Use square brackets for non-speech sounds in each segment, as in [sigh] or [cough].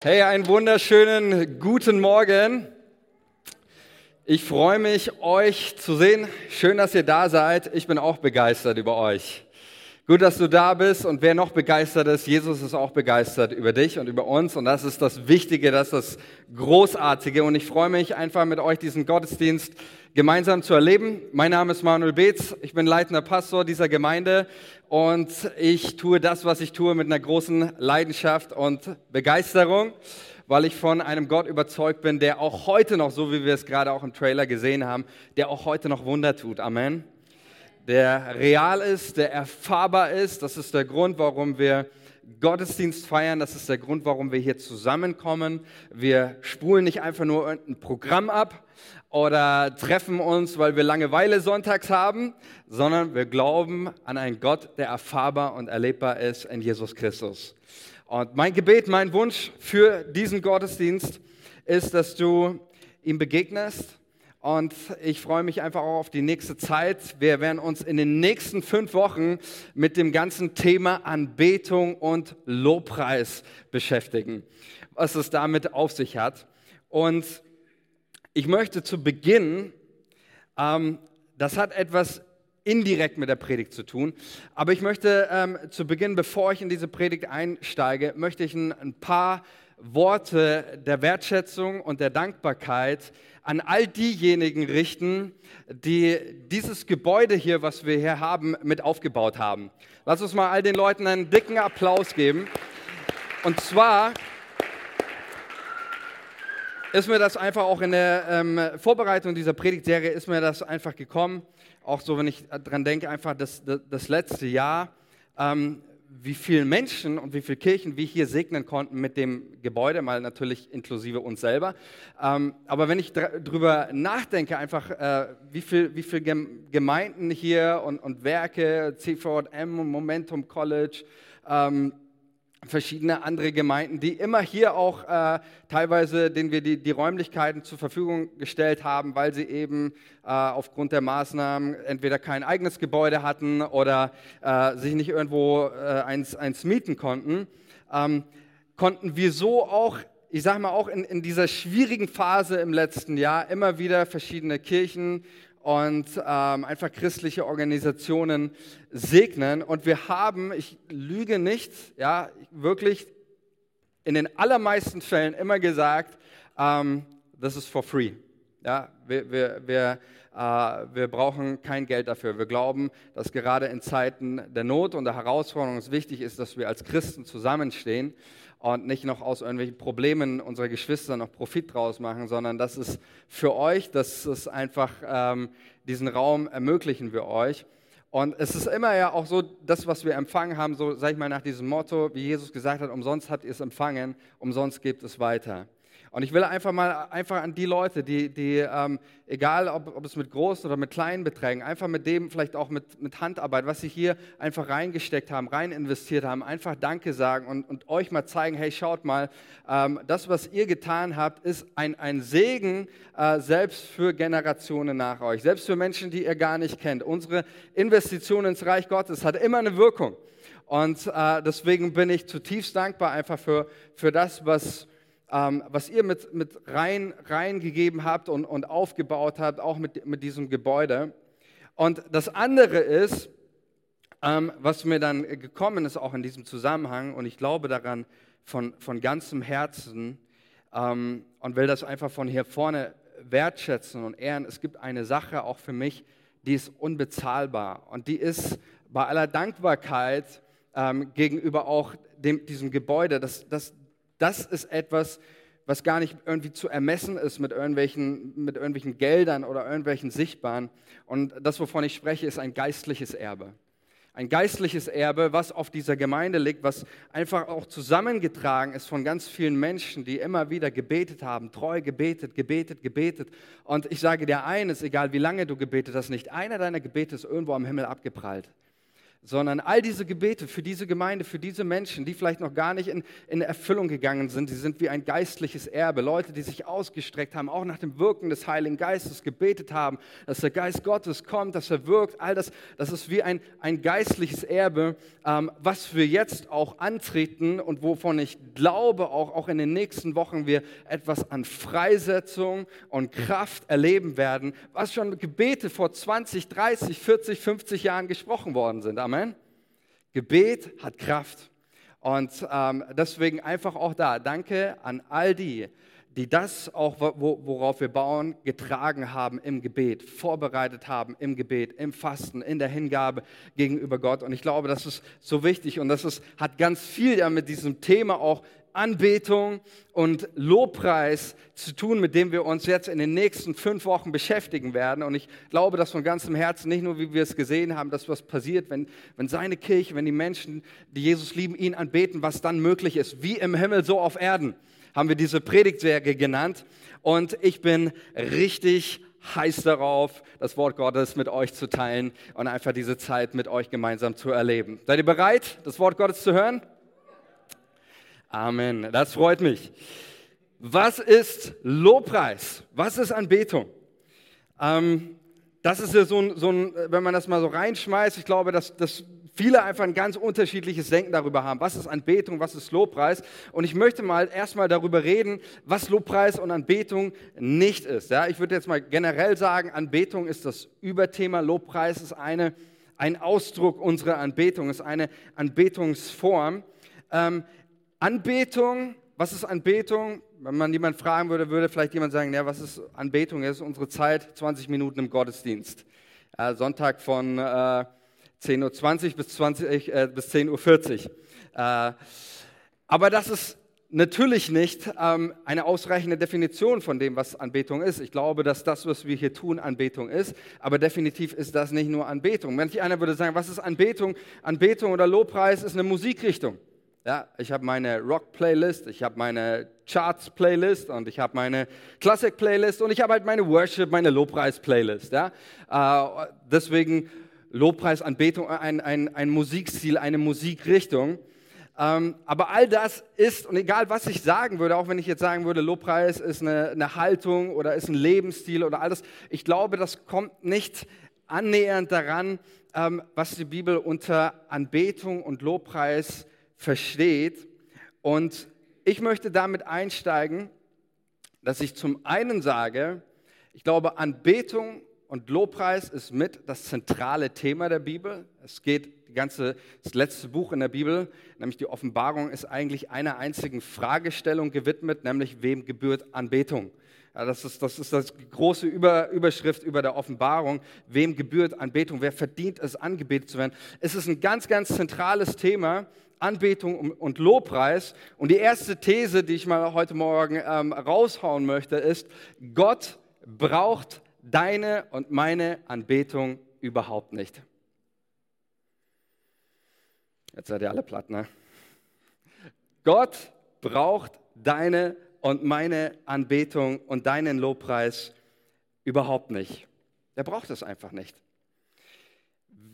Hey, einen wunderschönen guten Morgen. Ich freue mich, euch zu sehen. Schön, dass ihr da seid. Ich bin auch begeistert über euch. Gut, dass du da bist und wer noch begeistert ist, Jesus ist auch begeistert über dich und über uns und das ist das Wichtige, das ist das Großartige und ich freue mich einfach mit euch diesen Gottesdienst gemeinsam zu erleben. Mein Name ist Manuel Beetz, ich bin leitender Pastor dieser Gemeinde und ich tue das, was ich tue, mit einer großen Leidenschaft und Begeisterung, weil ich von einem Gott überzeugt bin, der auch heute noch, so wie wir es gerade auch im Trailer gesehen haben, der auch heute noch Wunder tut. Amen. Der real ist, der erfahrbar ist. Das ist der Grund, warum wir Gottesdienst feiern. Das ist der Grund, warum wir hier zusammenkommen. Wir spulen nicht einfach nur ein Programm ab, oder treffen uns, weil wir Langeweile sonntags haben, sondern wir glauben an einen Gott, der erfahrbar und erlebbar ist in Jesus Christus. Und mein Gebet, mein Wunsch für diesen Gottesdienst ist, dass du ihm begegnest. Und ich freue mich einfach auch auf die nächste Zeit. Wir werden uns in den nächsten fünf Wochen mit dem ganzen Thema Anbetung und Lobpreis beschäftigen, was es damit auf sich hat. Und ich möchte zu Beginn, ähm, das hat etwas indirekt mit der Predigt zu tun, aber ich möchte ähm, zu Beginn, bevor ich in diese Predigt einsteige, möchte ich ein, ein paar Worte der Wertschätzung und der Dankbarkeit an all diejenigen richten, die dieses Gebäude hier, was wir hier haben, mit aufgebaut haben. Lass uns mal all den Leuten einen dicken Applaus geben. Und zwar ist mir das einfach auch in der ähm, Vorbereitung dieser Predigtserie ist mir das einfach gekommen. Auch so, wenn ich dran denke, einfach das, das, das letzte Jahr, ähm, wie viele Menschen und wie viele Kirchen wir hier segnen konnten mit dem Gebäude, mal natürlich inklusive uns selber. Ähm, aber wenn ich darüber nachdenke, einfach äh, wie viele wie viel Gemeinden hier und, und Werke, CVM, Momentum College, ähm, verschiedene andere Gemeinden, die immer hier auch äh, teilweise, denen wir die, die, Räumlichkeiten zur Verfügung gestellt haben, weil sie eben äh, aufgrund der Maßnahmen entweder kein eigenes Gebäude hatten oder äh, sich nicht irgendwo äh, eins, eins mieten konnten, ähm, konnten wir so auch ich sage mal auch in, in dieser schwierigen Phase im letzten Jahr immer wieder verschiedene Kirchen und ähm, einfach christliche Organisationen segnen. Und wir haben, ich lüge nicht, ja, wirklich in den allermeisten Fällen immer gesagt, ähm, das ist for free. Ja, wir, wir, wir, äh, wir brauchen kein Geld dafür. Wir glauben, dass gerade in Zeiten der Not und der Herausforderung es wichtig ist, dass wir als Christen zusammenstehen und nicht noch aus irgendwelchen Problemen unserer Geschwister noch Profit draus machen, sondern das ist für euch, das ist einfach, ähm, diesen Raum ermöglichen wir euch. Und es ist immer ja auch so, das, was wir empfangen haben, so sag ich mal nach diesem Motto, wie Jesus gesagt hat, umsonst habt ihr es empfangen, umsonst gebt es weiter. Und ich will einfach mal einfach an die Leute, die, die ähm, egal ob, ob, es mit großen oder mit kleinen Beträgen, einfach mit dem, vielleicht auch mit, mit Handarbeit, was sie hier einfach reingesteckt haben, rein investiert haben, einfach Danke sagen und, und euch mal zeigen, hey, schaut mal, ähm, das, was ihr getan habt, ist ein, ein Segen äh, selbst für Generationen nach euch, selbst für Menschen, die ihr gar nicht kennt. Unsere Investition ins Reich Gottes hat immer eine Wirkung. Und äh, deswegen bin ich zutiefst dankbar einfach für, für das, was ähm, was ihr mit, mit rein, reingegeben habt und, und aufgebaut habt, auch mit, mit diesem Gebäude. Und das andere ist, ähm, was mir dann gekommen ist, auch in diesem Zusammenhang, und ich glaube daran von, von ganzem Herzen ähm, und will das einfach von hier vorne wertschätzen und ehren. Es gibt eine Sache auch für mich, die ist unbezahlbar und die ist bei aller Dankbarkeit ähm, gegenüber auch dem, diesem Gebäude, das, das, das ist etwas, was gar nicht irgendwie zu ermessen ist mit irgendwelchen, mit irgendwelchen Geldern oder irgendwelchen Sichtbaren. Und das, wovon ich spreche, ist ein geistliches Erbe. Ein geistliches Erbe, was auf dieser Gemeinde liegt, was einfach auch zusammengetragen ist von ganz vielen Menschen, die immer wieder gebetet haben, treu gebetet, gebetet, gebetet. Und ich sage dir eines, egal wie lange du gebetet hast, nicht einer deiner Gebete ist irgendwo am Himmel abgeprallt sondern all diese Gebete für diese Gemeinde, für diese Menschen, die vielleicht noch gar nicht in, in Erfüllung gegangen sind, die sind wie ein geistliches Erbe. Leute, die sich ausgestreckt haben, auch nach dem Wirken des Heiligen Geistes gebetet haben, dass der Geist Gottes kommt, dass er wirkt. All das, das ist wie ein, ein geistliches Erbe, ähm, was wir jetzt auch antreten und wovon ich glaube, auch, auch in den nächsten Wochen wir etwas an Freisetzung und Kraft erleben werden, was schon Gebete vor 20, 30, 40, 50 Jahren gesprochen worden sind. Amen. Gebet hat Kraft. Und ähm, deswegen einfach auch da, danke an all die, die das auch, worauf wir bauen, getragen haben im Gebet, vorbereitet haben im Gebet, im Fasten, in der Hingabe gegenüber Gott. Und ich glaube, das ist so wichtig und das ist, hat ganz viel ja mit diesem Thema auch Anbetung und Lobpreis zu tun, mit dem wir uns jetzt in den nächsten fünf Wochen beschäftigen werden. Und ich glaube das von ganzem Herzen, nicht nur wie wir es gesehen haben, dass was passiert, wenn, wenn seine Kirche, wenn die Menschen, die Jesus lieben, ihn anbeten, was dann möglich ist, wie im Himmel, so auf Erden, haben wir diese Predigtserie genannt. Und ich bin richtig heiß darauf, das Wort Gottes mit euch zu teilen und einfach diese Zeit mit euch gemeinsam zu erleben. Seid ihr bereit, das Wort Gottes zu hören? Amen. Das freut mich. Was ist Lobpreis? Was ist Anbetung? Ähm, das ist ja so ein, so ein, wenn man das mal so reinschmeißt, ich glaube, dass, dass viele einfach ein ganz unterschiedliches Denken darüber haben. Was ist Anbetung, was ist Lobpreis? Und ich möchte mal erstmal darüber reden, was Lobpreis und Anbetung nicht ist. Ja, ich würde jetzt mal generell sagen, Anbetung ist das Überthema, Lobpreis ist eine, ein Ausdruck unserer Anbetung, ist eine Anbetungsform. Ähm, Anbetung, was ist Anbetung? Wenn man jemanden fragen würde, würde vielleicht jemand sagen, ja, was ist Anbetung? Das ist unsere Zeit, 20 Minuten im Gottesdienst. Äh, Sonntag von äh, 10.20 Uhr bis, 20, äh, bis 10.40 Uhr. Äh, aber das ist natürlich nicht ähm, eine ausreichende Definition von dem, was Anbetung ist. Ich glaube, dass das, was wir hier tun, Anbetung ist, aber definitiv ist das nicht nur Anbetung. Wenn einer würde sagen, was ist Anbetung? Anbetung oder Lobpreis ist eine Musikrichtung. Ja, ich habe meine Rock-Playlist, ich habe meine Charts-Playlist und ich habe meine Classic-Playlist und ich habe halt meine Worship, meine Lobpreis-Playlist. Ja? Äh, deswegen Lobpreis, Anbetung, ein, ein, ein Musikstil, eine Musikrichtung. Ähm, aber all das ist, und egal was ich sagen würde, auch wenn ich jetzt sagen würde, Lobpreis ist eine, eine Haltung oder ist ein Lebensstil oder alles, ich glaube, das kommt nicht annähernd daran, ähm, was die Bibel unter Anbetung und Lobpreis versteht. Und ich möchte damit einsteigen, dass ich zum einen sage, ich glaube, Anbetung und Lobpreis ist mit das zentrale Thema der Bibel. Es geht die ganze, das letzte Buch in der Bibel, nämlich die Offenbarung, ist eigentlich einer einzigen Fragestellung gewidmet, nämlich wem gebührt Anbetung. Ja, das, ist, das ist das große Über, Überschrift über der Offenbarung. Wem gebührt Anbetung? Wer verdient es, angebetet zu werden? Es ist ein ganz, ganz zentrales Thema Anbetung und Lobpreis. Und die erste These, die ich mal heute Morgen ähm, raushauen möchte, ist, Gott braucht deine und meine Anbetung überhaupt nicht. Jetzt seid ihr alle platt, ne? Gott braucht deine und meine Anbetung und deinen Lobpreis überhaupt nicht. Er braucht es einfach nicht.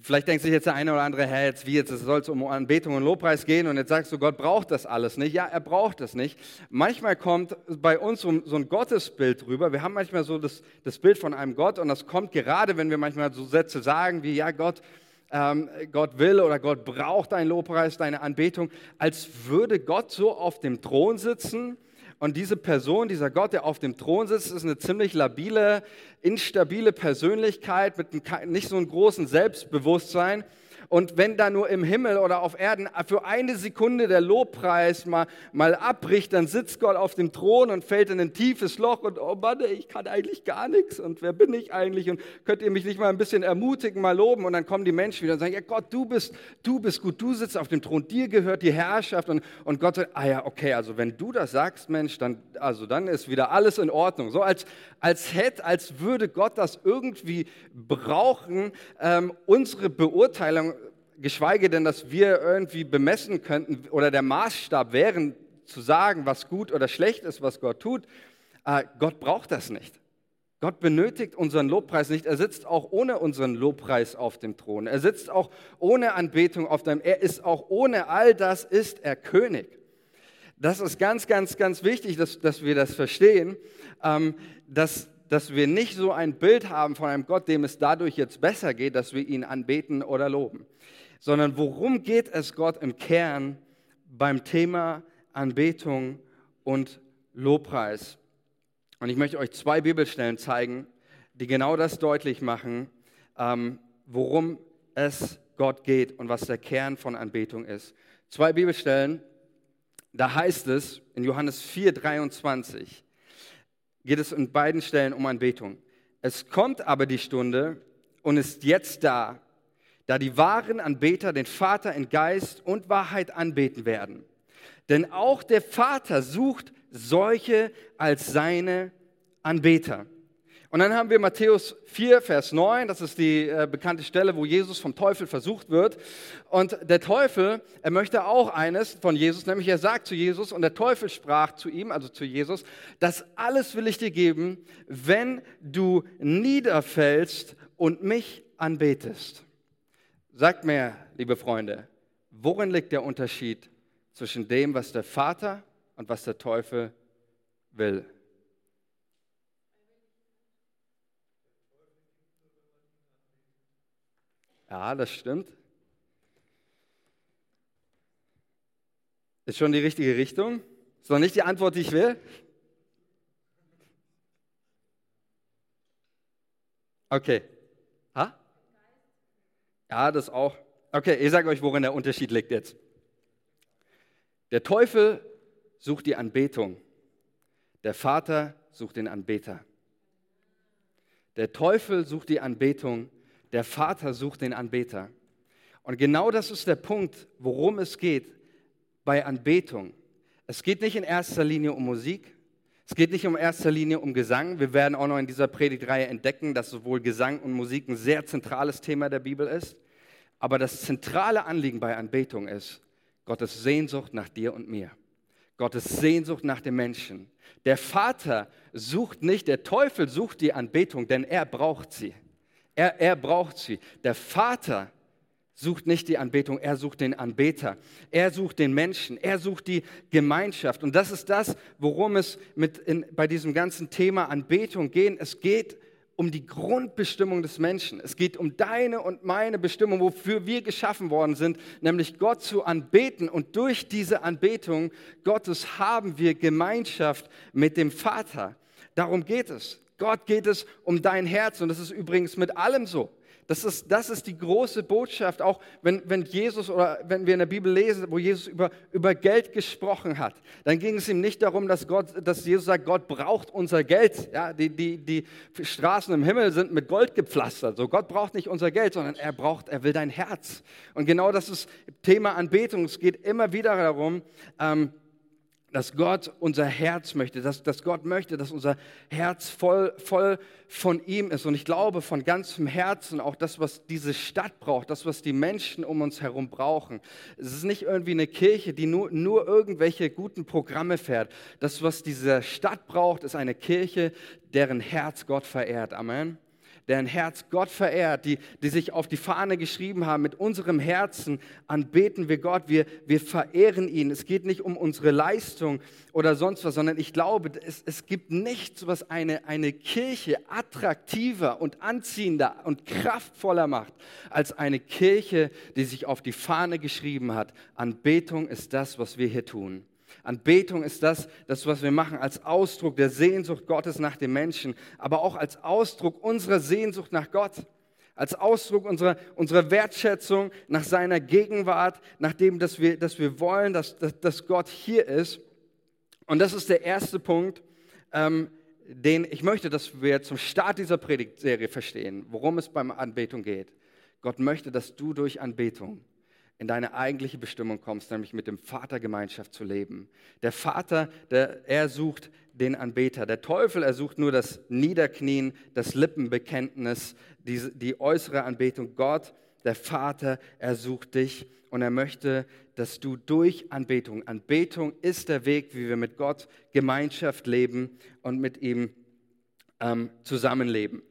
Vielleicht denkt sich jetzt der eine oder andere, hä, jetzt wie jetzt, es soll um Anbetung und Lobpreis gehen und jetzt sagst du, Gott braucht das alles nicht. Ja, er braucht das nicht. Manchmal kommt bei uns so, so ein Gottesbild rüber. Wir haben manchmal so das, das Bild von einem Gott und das kommt gerade, wenn wir manchmal so Sätze sagen wie, ja, Gott, ähm, Gott will oder Gott braucht deinen Lobpreis, deine Anbetung, als würde Gott so auf dem Thron sitzen und diese Person, dieser Gott, der auf dem Thron sitzt, ist eine ziemlich labile, instabile Persönlichkeit mit nicht so einem großen Selbstbewusstsein. Und wenn da nur im Himmel oder auf Erden für eine Sekunde der Lobpreis mal, mal abbricht, dann sitzt Gott auf dem Thron und fällt in ein tiefes Loch und oh Mann, ich kann eigentlich gar nichts und wer bin ich eigentlich? Und könnt ihr mich nicht mal ein bisschen ermutigen, mal loben? Und dann kommen die Menschen wieder und sagen, ja Gott, du bist, du bist gut, du sitzt auf dem Thron, dir gehört die Herrschaft. Und, und Gott sagt, ah ja, okay, also wenn du das sagst, Mensch, dann, also dann ist wieder alles in Ordnung. So als, als hätte, als würde Gott das irgendwie brauchen, ähm, unsere Beurteilung geschweige denn, dass wir irgendwie bemessen könnten oder der Maßstab wären, zu sagen, was gut oder schlecht ist, was Gott tut. Äh, Gott braucht das nicht. Gott benötigt unseren Lobpreis nicht. Er sitzt auch ohne unseren Lobpreis auf dem Thron. Er sitzt auch ohne Anbetung auf dem. Er ist auch ohne all das ist er König. Das ist ganz, ganz, ganz wichtig, dass, dass wir das verstehen, ähm, dass, dass wir nicht so ein Bild haben von einem Gott, dem es dadurch jetzt besser geht, dass wir ihn anbeten oder loben, sondern worum geht es Gott im Kern beim Thema Anbetung und Lobpreis? Und ich möchte euch zwei Bibelstellen zeigen, die genau das deutlich machen, ähm, worum es Gott geht und was der Kern von Anbetung ist. Zwei Bibelstellen, da heißt es in Johannes 4, 23, geht es in beiden Stellen um Anbetung. Es kommt aber die Stunde und ist jetzt da, da die wahren Anbeter den Vater in Geist und Wahrheit anbeten werden. Denn auch der Vater sucht solche als seine Anbeter. Und dann haben wir Matthäus 4, Vers 9, das ist die äh, bekannte Stelle, wo Jesus vom Teufel versucht wird. Und der Teufel, er möchte auch eines von Jesus, nämlich er sagt zu Jesus, und der Teufel sprach zu ihm, also zu Jesus, das alles will ich dir geben, wenn du niederfällst und mich anbetest. Sagt mir, liebe Freunde, worin liegt der Unterschied zwischen dem, was der Vater und was der Teufel will? Ja, das stimmt. Ist schon die richtige Richtung. Ist noch nicht die Antwort, die ich will. Okay. Ja, das auch. Okay, ich sage euch, worin der Unterschied liegt jetzt. Der Teufel sucht die Anbetung. Der Vater sucht den Anbeter. Der Teufel sucht die Anbetung. Der Vater sucht den Anbeter. Und genau das ist der Punkt, worum es geht bei Anbetung. Es geht nicht in erster Linie um Musik. Es geht nicht in erster Linie um Gesang. Wir werden auch noch in dieser Predigtreihe entdecken, dass sowohl Gesang und Musik ein sehr zentrales Thema der Bibel ist. Aber das zentrale Anliegen bei Anbetung ist Gottes Sehnsucht nach dir und mir. Gottes Sehnsucht nach dem Menschen. Der Vater sucht nicht, der Teufel sucht die Anbetung, denn er braucht sie. Er, er braucht sie. Der Vater sucht nicht die Anbetung, er sucht den Anbeter. Er sucht den Menschen, er sucht die Gemeinschaft. Und das ist das, worum es mit in, bei diesem ganzen Thema Anbetung geht. Es geht um die Grundbestimmung des Menschen. Es geht um deine und meine Bestimmung, wofür wir geschaffen worden sind, nämlich Gott zu anbeten. Und durch diese Anbetung Gottes haben wir Gemeinschaft mit dem Vater. Darum geht es. Gott geht es um dein Herz und das ist übrigens mit allem so. Das ist, das ist die große Botschaft, auch wenn, wenn Jesus oder wenn wir in der Bibel lesen, wo Jesus über, über Geld gesprochen hat, dann ging es ihm nicht darum, dass, Gott, dass Jesus sagt, Gott braucht unser Geld. Ja, die, die, die Straßen im Himmel sind mit Gold gepflastert. So, Gott braucht nicht unser Geld, sondern er braucht, er will dein Herz. Und genau das ist Thema Anbetung. Es geht immer wieder darum, ähm, dass Gott unser Herz möchte, dass, dass Gott möchte, dass unser Herz voll, voll von ihm ist. Und ich glaube von ganzem Herzen auch das, was diese Stadt braucht, das, was die Menschen um uns herum brauchen. Es ist nicht irgendwie eine Kirche, die nur, nur irgendwelche guten Programme fährt. Das, was diese Stadt braucht, ist eine Kirche, deren Herz Gott verehrt. Amen deren Herz Gott verehrt, die, die sich auf die Fahne geschrieben haben, mit unserem Herzen anbeten wir Gott, wir, wir verehren ihn. Es geht nicht um unsere Leistung oder sonst was, sondern ich glaube, es, es gibt nichts, was eine, eine Kirche attraktiver und anziehender und kraftvoller macht, als eine Kirche, die sich auf die Fahne geschrieben hat. Anbetung ist das, was wir hier tun. Anbetung ist das, das, was wir machen, als Ausdruck der Sehnsucht Gottes nach dem Menschen, aber auch als Ausdruck unserer Sehnsucht nach Gott, als Ausdruck unserer, unserer Wertschätzung nach seiner Gegenwart, nach dem, dass wir, dass wir wollen, dass, dass, dass Gott hier ist. Und das ist der erste Punkt, ähm, den ich möchte, dass wir zum Start dieser Predigtserie verstehen, worum es beim Anbetung geht. Gott möchte, dass du durch Anbetung in deine eigentliche Bestimmung kommst, nämlich mit dem Vater Gemeinschaft zu leben. Der Vater, der, er sucht den Anbeter. Der Teufel, er sucht nur das Niederknien, das Lippenbekenntnis, die, die äußere Anbetung. Gott, der Vater, er sucht dich und er möchte, dass du durch Anbetung, Anbetung ist der Weg, wie wir mit Gott Gemeinschaft leben und mit ihm ähm, zusammenleben.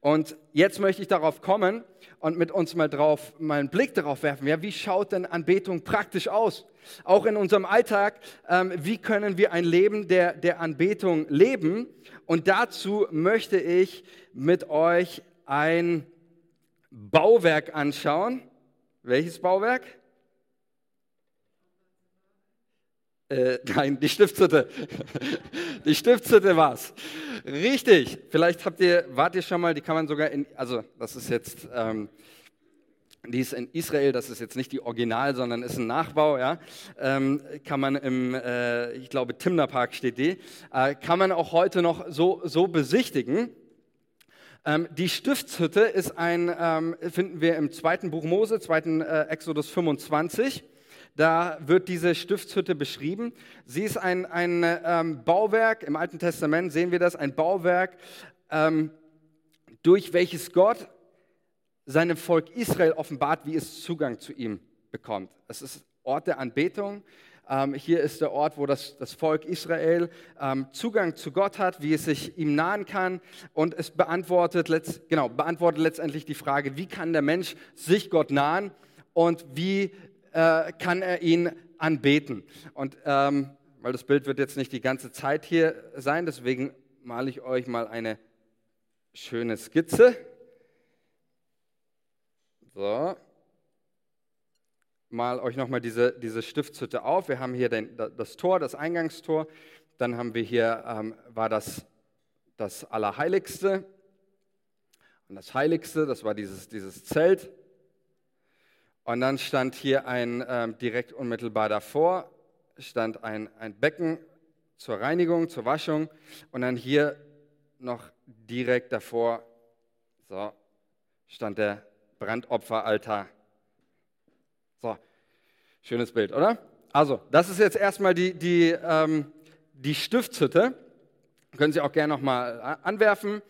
Und jetzt möchte ich darauf kommen und mit uns mal drauf, mal einen Blick darauf werfen. Ja, wie schaut denn Anbetung praktisch aus? Auch in unserem Alltag, ähm, wie können wir ein Leben der, der Anbetung leben? Und dazu möchte ich mit euch ein Bauwerk anschauen. Welches Bauwerk? Äh, nein, die Stiftshütte. Die Stiftshütte war's. Richtig. Vielleicht habt ihr, wart ihr schon mal, die kann man sogar in, also das ist jetzt, ähm, die ist in Israel, das ist jetzt nicht die Original, sondern ist ein Nachbau, ja. Ähm, kann man im, äh, ich glaube, Timner steht die, äh, kann man auch heute noch so, so besichtigen. Ähm, die Stiftshütte ist ein, ähm, finden wir im zweiten Buch Mose, zweiten äh, Exodus 25. Da wird diese Stiftshütte beschrieben. Sie ist ein, ein ähm, Bauwerk, im Alten Testament sehen wir das, ein Bauwerk, ähm, durch welches Gott seinem Volk Israel offenbart, wie es Zugang zu ihm bekommt. Es ist Ort der Anbetung. Ähm, hier ist der Ort, wo das, das Volk Israel ähm, Zugang zu Gott hat, wie es sich ihm nahen kann. Und es beantwortet, letzt, genau, beantwortet letztendlich die Frage, wie kann der Mensch sich Gott nahen und wie äh, kann er ihn anbeten. Und ähm, weil das Bild wird jetzt nicht die ganze Zeit hier sein, deswegen male ich euch mal eine schöne Skizze. So. Mal euch nochmal diese, diese Stiftshütte auf. Wir haben hier den, das Tor, das Eingangstor. Dann haben wir hier, ähm, war das das Allerheiligste. Und das Heiligste, das war dieses, dieses Zelt. Und dann stand hier ein, ähm, direkt unmittelbar davor, stand ein, ein Becken zur Reinigung, zur Waschung. Und dann hier noch direkt davor, so, stand der Brandopferaltar. So, schönes Bild, oder? Also, das ist jetzt erstmal die, die, ähm, die Stiftshütte. Können Sie auch gerne nochmal anwerfen.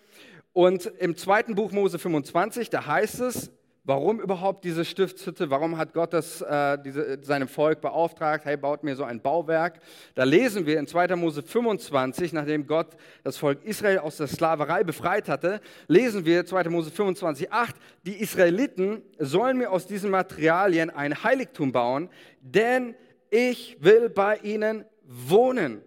Und im zweiten Buch Mose 25, da heißt es, Warum überhaupt diese Stiftshütte? Warum hat Gott das, äh, diese, seinem Volk beauftragt? Hey, baut mir so ein Bauwerk. Da lesen wir in 2. Mose 25, nachdem Gott das Volk Israel aus der Sklaverei befreit hatte, lesen wir 2. Mose 25, 8, die Israeliten sollen mir aus diesen Materialien ein Heiligtum bauen, denn ich will bei ihnen wohnen.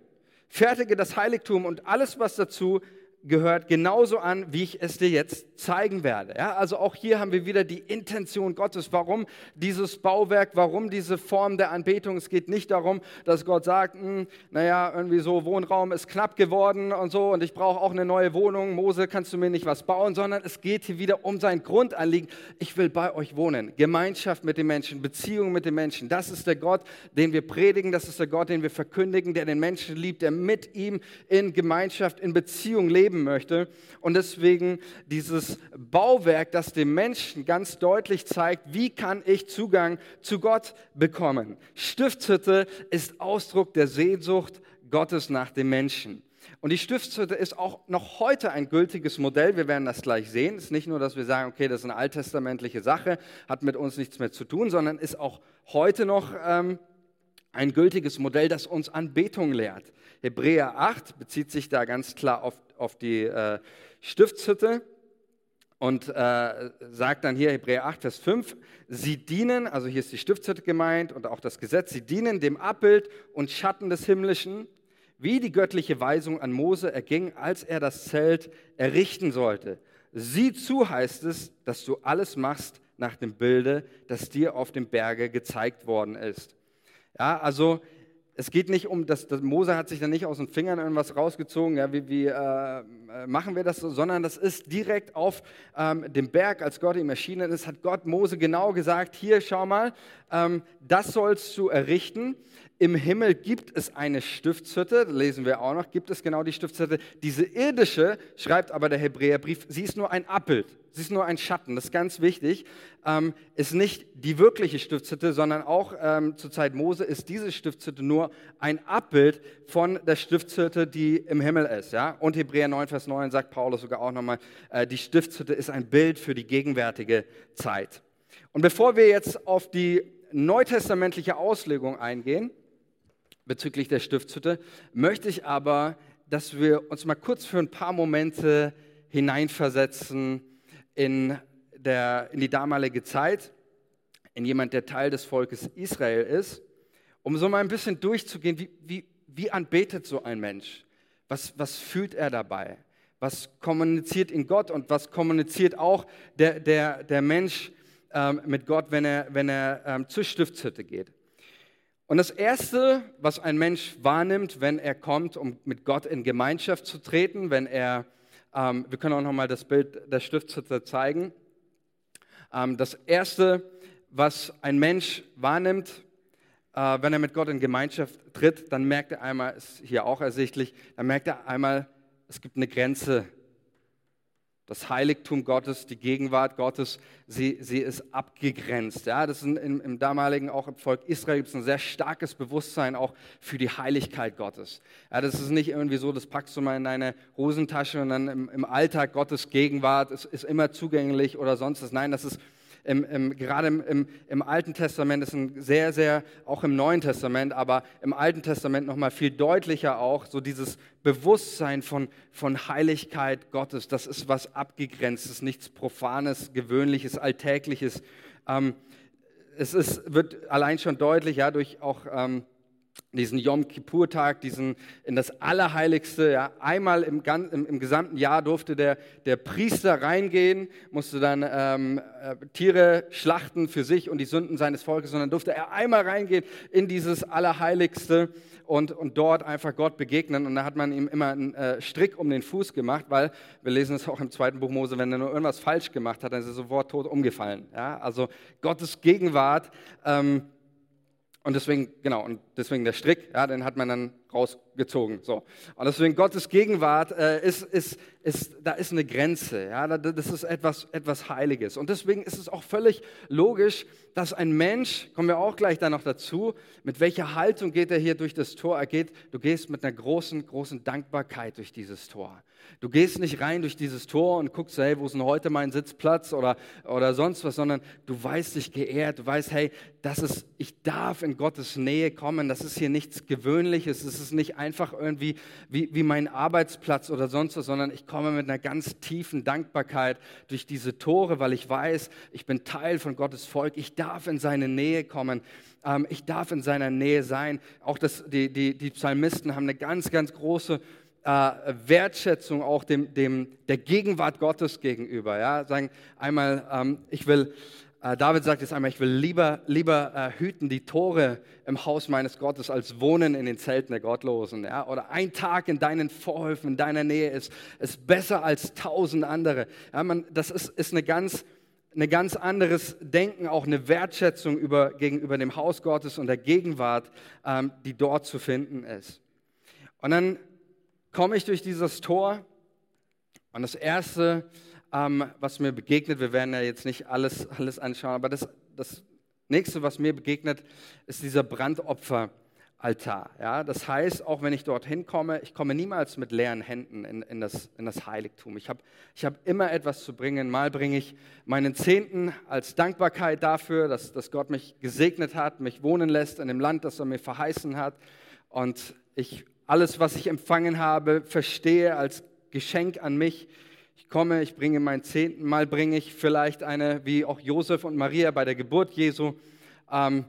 Fertige das Heiligtum und alles, was dazu gehört genauso an, wie ich es dir jetzt zeigen werde. Ja, also auch hier haben wir wieder die Intention Gottes. Warum dieses Bauwerk, warum diese Form der Anbetung? Es geht nicht darum, dass Gott sagt, hm, naja, irgendwie so Wohnraum ist knapp geworden und so und ich brauche auch eine neue Wohnung. Mose, kannst du mir nicht was bauen? Sondern es geht hier wieder um sein Grundanliegen. Ich will bei euch wohnen. Gemeinschaft mit den Menschen, Beziehung mit den Menschen. Das ist der Gott, den wir predigen. Das ist der Gott, den wir verkündigen, der den Menschen liebt, der mit ihm in Gemeinschaft, in Beziehung leben leben möchte. Und deswegen dieses Bauwerk, das dem Menschen ganz deutlich zeigt, wie kann ich Zugang zu Gott bekommen. Stiftshütte ist Ausdruck der Sehnsucht Gottes nach dem Menschen. Und die Stiftshütte ist auch noch heute ein gültiges Modell. Wir werden das gleich sehen. Es ist nicht nur, dass wir sagen, okay, das ist eine alttestamentliche Sache, hat mit uns nichts mehr zu tun, sondern ist auch heute noch ähm, ein gültiges Modell, das uns Anbetung lehrt. Hebräer 8 bezieht sich da ganz klar auf, auf die äh, Stiftshütte und äh, sagt dann hier Hebräer 8, Vers 5, sie dienen, also hier ist die Stiftshütte gemeint und auch das Gesetz, sie dienen dem Abbild und Schatten des Himmlischen, wie die göttliche Weisung an Mose erging, als er das Zelt errichten sollte. Sieh zu, heißt es, dass du alles machst nach dem Bilde, das dir auf dem Berge gezeigt worden ist. Ja, also es geht nicht um, das, das Mose hat sich da nicht aus den Fingern irgendwas rausgezogen, ja, wie, wie äh, machen wir das so, sondern das ist direkt auf ähm, dem Berg, als Gott ihm erschienen ist, hat Gott Mose genau gesagt, hier schau mal, ähm, das sollst du errichten. Im Himmel gibt es eine Stiftshütte, lesen wir auch noch, gibt es genau die Stiftshütte. Diese irdische, schreibt aber der Hebräerbrief, sie ist nur ein Abbild, sie ist nur ein Schatten, das ist ganz wichtig, ähm, ist nicht die wirkliche Stiftshütte, sondern auch ähm, zur Zeit Mose ist diese Stiftshütte nur ein Abbild von der Stiftshütte, die im Himmel ist. Ja? Und Hebräer 9, Vers 9 sagt Paulus sogar auch nochmal, äh, die Stiftshütte ist ein Bild für die gegenwärtige Zeit. Und bevor wir jetzt auf die neutestamentliche Auslegung eingehen, bezüglich der Stiftshütte, möchte ich aber dass wir uns mal kurz für ein paar Momente hineinversetzen in, der, in die damalige Zeit, in jemand, der Teil des Volkes Israel ist, um so mal ein bisschen durchzugehen, wie, wie, wie anbetet so ein Mensch? Was, was fühlt er dabei? Was kommuniziert in Gott und was kommuniziert auch der, der, der Mensch ähm, mit Gott, wenn er, wenn er ähm, zur Stiftshütte geht? Und das Erste, was ein Mensch wahrnimmt, wenn er kommt, um mit Gott in Gemeinschaft zu treten, wenn er, ähm, wir können auch nochmal das Bild der Stiftshütte zeigen, ähm, das Erste, was ein Mensch wahrnimmt, äh, wenn er mit Gott in Gemeinschaft tritt, dann merkt er einmal, ist hier auch ersichtlich, dann merkt er einmal, es gibt eine Grenze. Das Heiligtum Gottes, die Gegenwart Gottes, sie, sie ist abgegrenzt. Ja, das ist im, im damaligen, auch im Volk Israel, gibt es ein sehr starkes Bewusstsein auch für die Heiligkeit Gottes. Ja, das ist nicht irgendwie so, das packst du mal in deine Hosentasche und dann im, im Alltag Gottes Gegenwart ist, ist immer zugänglich oder sonst was. Nein, das ist im, im, gerade im, im, Alten Testament ist ein sehr, sehr, auch im Neuen Testament, aber im Alten Testament nochmal viel deutlicher auch, so dieses Bewusstsein von, von Heiligkeit Gottes. Das ist was Abgegrenztes, nichts Profanes, Gewöhnliches, Alltägliches. Ähm, es ist, wird allein schon deutlich, ja, durch auch. Ähm, diesen Yom Kippur-Tag, diesen in das Allerheiligste. Ja, einmal im, im, im, gesamten Jahr durfte der, der Priester reingehen, musste dann ähm, äh, Tiere schlachten für sich und die Sünden seines Volkes, sondern durfte er einmal reingehen in dieses Allerheiligste und, und dort einfach Gott begegnen. Und da hat man ihm immer einen äh, Strick um den Fuß gemacht, weil wir lesen es auch im zweiten Buch Mose, wenn er nur irgendwas falsch gemacht hat, dann ist er sofort tot umgefallen. Ja, also Gottes Gegenwart. Ähm, und deswegen, genau, und deswegen der Strick, ja, den hat man dann rausgezogen. So. Und deswegen Gottes Gegenwart äh, ist, ist, ist, da ist eine Grenze, ja, das ist etwas, etwas Heiliges. Und deswegen ist es auch völlig logisch, dass ein Mensch, kommen wir auch gleich da noch dazu, mit welcher Haltung geht er hier durch das Tor? Er geht, du gehst mit einer großen, großen Dankbarkeit durch dieses Tor. Du gehst nicht rein durch dieses Tor und guckst, hey, wo ist denn heute mein Sitzplatz oder, oder sonst was, sondern du weißt dich geehrt, du weißt, hey, das ist, ich darf in Gottes Nähe kommen, das ist hier nichts Gewöhnliches, es ist nicht einfach irgendwie wie, wie mein Arbeitsplatz oder sonst was, sondern ich komme mit einer ganz tiefen Dankbarkeit durch diese Tore, weil ich weiß, ich bin Teil von Gottes Volk, ich darf in seine Nähe kommen. Ähm, ich darf in seiner Nähe sein. Auch das, die, die, die Psalmisten haben eine ganz, ganz große Wertschätzung auch dem, dem, der Gegenwart Gottes gegenüber. Ja? Sagen einmal, ähm, ich will, äh, David sagt jetzt einmal, ich will lieber, lieber äh, hüten die Tore im Haus meines Gottes, als wohnen in den Zelten der Gottlosen. Ja? Oder ein Tag in deinen Vorhöfen, in deiner Nähe ist, ist besser als tausend andere. Ja, man, das ist, ist eine ganz ein ganz anderes Denken, auch eine Wertschätzung über, gegenüber dem Haus Gottes und der Gegenwart, ähm, die dort zu finden ist. Und dann komme ich durch dieses Tor und das Erste, ähm, was mir begegnet, wir werden ja jetzt nicht alles, alles anschauen, aber das, das Nächste, was mir begegnet, ist dieser Brandopferaltar. Ja, das heißt, auch wenn ich dorthin komme, ich komme niemals mit leeren Händen in, in, das, in das Heiligtum. Ich habe ich hab immer etwas zu bringen. Mal bringe ich meinen Zehnten als Dankbarkeit dafür, dass, dass Gott mich gesegnet hat, mich wohnen lässt in dem Land, das er mir verheißen hat. Und ich alles, was ich empfangen habe, verstehe als Geschenk an mich. Ich komme, ich bringe meinen zehnten Mal, bringe ich vielleicht eine, wie auch Josef und Maria bei der Geburt Jesu, ähm,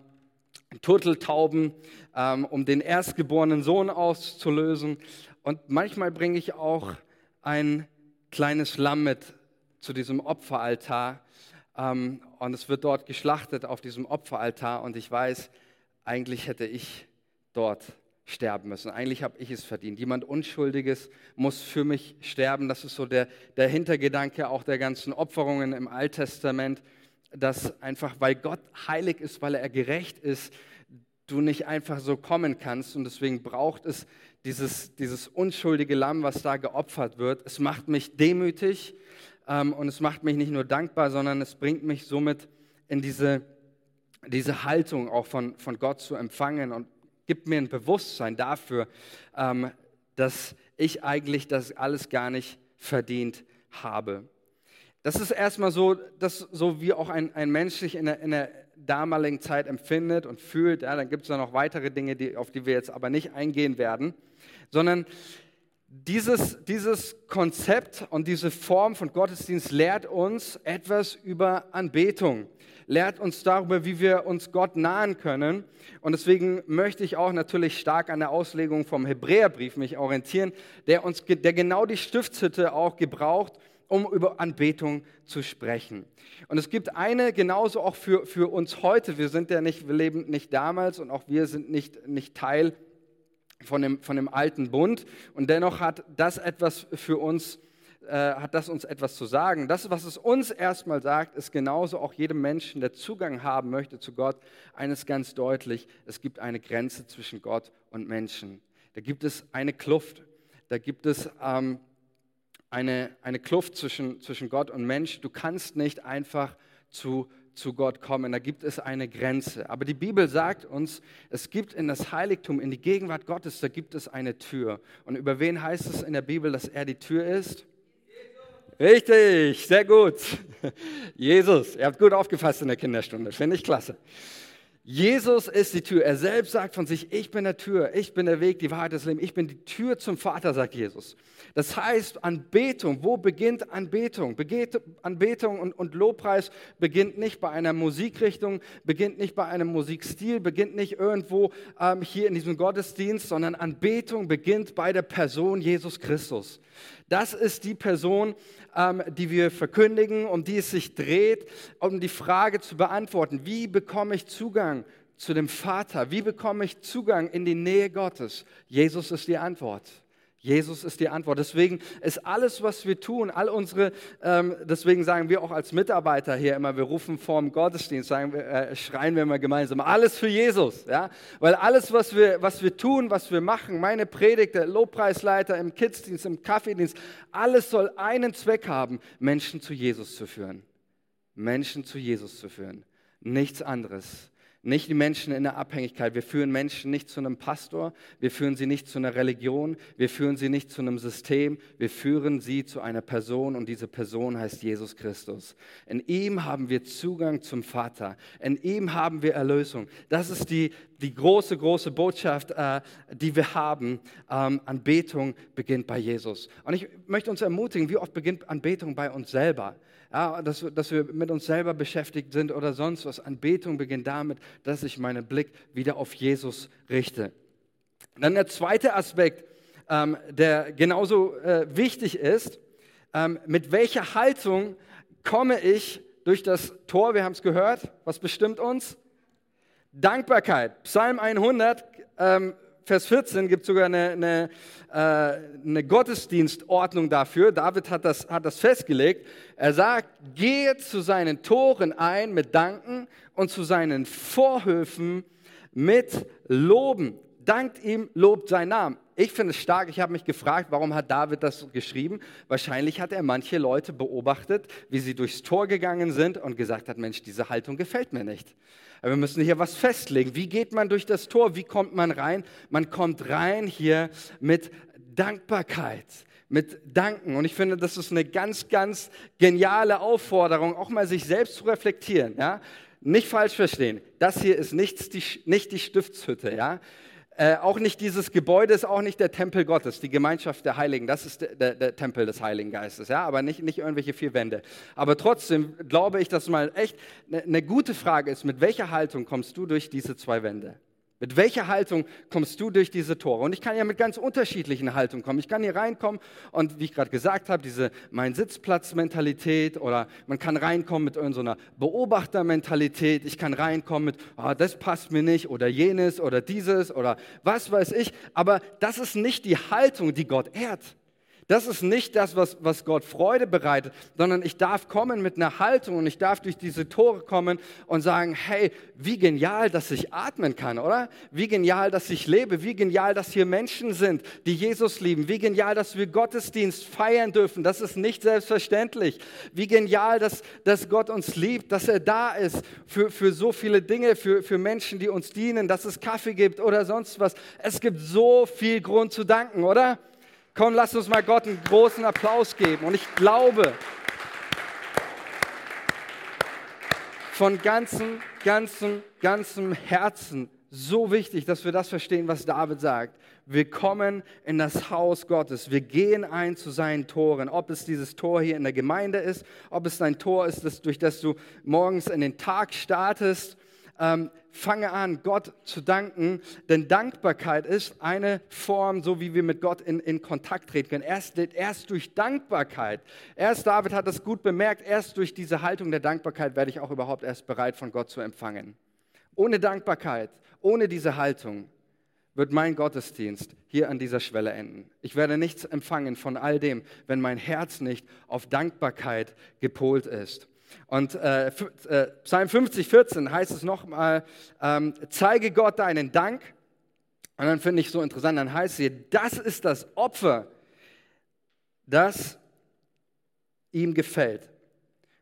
Turteltauben, ähm, um den erstgeborenen Sohn auszulösen. Und manchmal bringe ich auch ein kleines Lamm mit zu diesem Opferaltar. Ähm, und es wird dort geschlachtet auf diesem Opferaltar. Und ich weiß, eigentlich hätte ich dort sterben müssen. Eigentlich habe ich es verdient. Jemand Unschuldiges muss für mich sterben. Das ist so der, der Hintergedanke auch der ganzen Opferungen im Alttestament, dass einfach, weil Gott heilig ist, weil er gerecht ist, du nicht einfach so kommen kannst. Und deswegen braucht es dieses, dieses unschuldige Lamm, was da geopfert wird. Es macht mich demütig ähm, und es macht mich nicht nur dankbar, sondern es bringt mich somit in diese, diese Haltung auch von, von Gott zu empfangen und gibt mir ein Bewusstsein dafür, ähm, dass ich eigentlich das alles gar nicht verdient habe. Das ist erstmal so, dass so wie auch ein, ein Mensch sich in der, in der damaligen Zeit empfindet und fühlt. Ja, dann gibt es noch weitere Dinge, die, auf die wir jetzt aber nicht eingehen werden, sondern Dieses, dieses Konzept und diese Form von Gottesdienst lehrt uns etwas über Anbetung, lehrt uns darüber, wie wir uns Gott nahen können. Und deswegen möchte ich auch natürlich stark an der Auslegung vom Hebräerbrief mich orientieren, der uns, der genau die Stiftshütte auch gebraucht, um über Anbetung zu sprechen. Und es gibt eine genauso auch für, für uns heute. Wir sind ja nicht, wir leben nicht damals und auch wir sind nicht, nicht Teil von dem, von dem alten Bund. Und dennoch hat das etwas für uns, äh, hat das uns etwas zu sagen. Das, was es uns erstmal sagt, ist genauso auch jedem Menschen, der Zugang haben möchte zu Gott, eines ganz deutlich, es gibt eine Grenze zwischen Gott und Menschen. Da gibt es eine Kluft. Da gibt es ähm, eine, eine Kluft zwischen, zwischen Gott und Mensch. Du kannst nicht einfach zu zu Gott kommen. Da gibt es eine Grenze. Aber die Bibel sagt uns, es gibt in das Heiligtum, in die Gegenwart Gottes, da gibt es eine Tür. Und über wen heißt es in der Bibel, dass er die Tür ist? Richtig, sehr gut. Jesus, ihr habt gut aufgefasst in der Kinderstunde, finde ich klasse. Jesus ist die Tür. Er selbst sagt von sich, ich bin der Tür, ich bin der Weg, die Wahrheit, das Leben, ich bin die Tür zum Vater, sagt Jesus. Das heißt, Anbetung, wo beginnt Anbetung? Anbetung und, und Lobpreis beginnt nicht bei einer Musikrichtung, beginnt nicht bei einem Musikstil, beginnt nicht irgendwo ähm, hier in diesem Gottesdienst, sondern Anbetung beginnt bei der Person Jesus Christus. Das ist die Person, ähm, die wir verkündigen, um die es sich dreht, um die Frage zu beantworten, wie bekomme ich Zugang zu dem Vater? Wie bekomme ich Zugang in die Nähe Gottes? Jesus ist die Antwort. Jesus ist die Antwort. Deswegen ist alles, was wir tun, all unsere, ähm, deswegen sagen wir auch als Mitarbeiter hier immer, wir rufen vorm Gottesdienst, sagen wir, äh, schreien wir immer gemeinsam, alles für Jesus. Ja? Weil alles, was wir, was wir tun, was wir machen, meine Predigt, der Lobpreisleiter im Kidsdienst, im Kaffeedienst, alles soll einen Zweck haben, Menschen zu Jesus zu führen. Menschen zu Jesus zu führen. Nichts anderes. Nicht die Menschen in der Abhängigkeit. Wir führen Menschen nicht zu einem Pastor, wir führen sie nicht zu einer Religion, wir führen sie nicht zu einem System, wir führen sie zu einer Person und diese Person heißt Jesus Christus. In ihm haben wir Zugang zum Vater, in ihm haben wir Erlösung. Das ist die, die große, große Botschaft, äh, die wir haben. Ähm, Anbetung beginnt bei Jesus. Und ich möchte uns ermutigen, wie oft beginnt Anbetung bei uns selber? Ja, dass, dass wir mit uns selber beschäftigt sind oder sonst was. Anbetung beginnt damit, dass ich meinen Blick wieder auf Jesus richte. Dann der zweite Aspekt, ähm, der genauso äh, wichtig ist, ähm, mit welcher Haltung komme ich durch das Tor, wir haben es gehört, was bestimmt uns? Dankbarkeit. Psalm 100, ähm, Vers 14 gibt sogar eine, eine, äh, eine, Gottesdienstordnung dafür. David hat das, hat das festgelegt. Er sagt, gehe zu seinen Toren ein mit Danken und zu seinen Vorhöfen mit Loben. Dankt ihm, lobt seinen Namen. Ich finde es stark. Ich habe mich gefragt, warum hat David das geschrieben? Wahrscheinlich hat er manche Leute beobachtet, wie sie durchs Tor gegangen sind und gesagt hat, Mensch, diese Haltung gefällt mir nicht. Wir müssen hier was festlegen. Wie geht man durch das Tor? Wie kommt man rein? Man kommt rein hier mit Dankbarkeit mit Danken. Und ich finde, das ist eine ganz, ganz geniale Aufforderung, auch mal sich selbst zu reflektieren. Ja? Nicht falsch verstehen. Das hier ist nicht die, nicht die Stiftshütte. Ja? Äh, auch nicht dieses Gebäude ist auch nicht der Tempel Gottes, die Gemeinschaft der Heiligen. Das ist der, der, der, Tempel des Heiligen Geistes, ja, aber nicht, nicht irgendwelche vier Wände. Aber trotzdem glaube ich, dass mal echt eine, eine gute Frage ist, mit welcher Haltung kommst du durch diese zwei Wände? Mit welcher Haltung kommst du durch diese Tore? Und ich kann ja mit ganz unterschiedlichen Haltungen kommen. Ich kann hier reinkommen und wie ich gerade gesagt habe, diese Mein Sitzplatz-Mentalität oder man kann reinkommen mit irgendeiner Beobachtermentalität. Ich kann reinkommen mit, oh, das passt mir nicht oder jenes oder dieses oder was weiß ich. Aber das ist nicht die Haltung, die Gott ehrt. Das ist nicht das, was, was Gott Freude bereitet, sondern ich darf kommen mit einer Haltung und ich darf durch diese Tore kommen und sagen, hey, wie genial, dass ich atmen kann, oder? Wie genial, dass ich lebe, wie genial, dass hier Menschen sind, die Jesus lieben, wie genial, dass wir Gottesdienst feiern dürfen, das ist nicht selbstverständlich. Wie genial, dass, dass Gott uns liebt, dass er da ist für, für so viele Dinge, für, für Menschen, die uns dienen, dass es Kaffee gibt oder sonst was. Es gibt so viel Grund zu danken, oder? Komm, lass uns mal Gott einen großen Applaus geben. Und ich glaube von ganzem, ganzem, ganzem Herzen, so wichtig, dass wir das verstehen, was David sagt. willkommen in das Haus Gottes. Wir gehen ein zu seinen Toren. Ob es dieses Tor hier in der Gemeinde ist, ob es dein Tor ist, das, durch das du morgens in den Tag startest. Ähm, fange an, Gott zu danken, denn Dankbarkeit ist eine Form, so wie wir mit Gott in, in Kontakt treten können. Erst, erst durch Dankbarkeit, erst David hat das gut bemerkt, erst durch diese Haltung der Dankbarkeit werde ich auch überhaupt erst bereit, von Gott zu empfangen. Ohne Dankbarkeit, ohne diese Haltung wird mein Gottesdienst hier an dieser Schwelle enden. Ich werde nichts empfangen von all dem, wenn mein Herz nicht auf Dankbarkeit gepolt ist. Und äh, äh, Psalm 50, 14 heißt es nochmal, ähm, zeige Gott deinen Dank. Und dann finde ich so interessant, dann heißt es hier, das ist das Opfer, das ihm gefällt.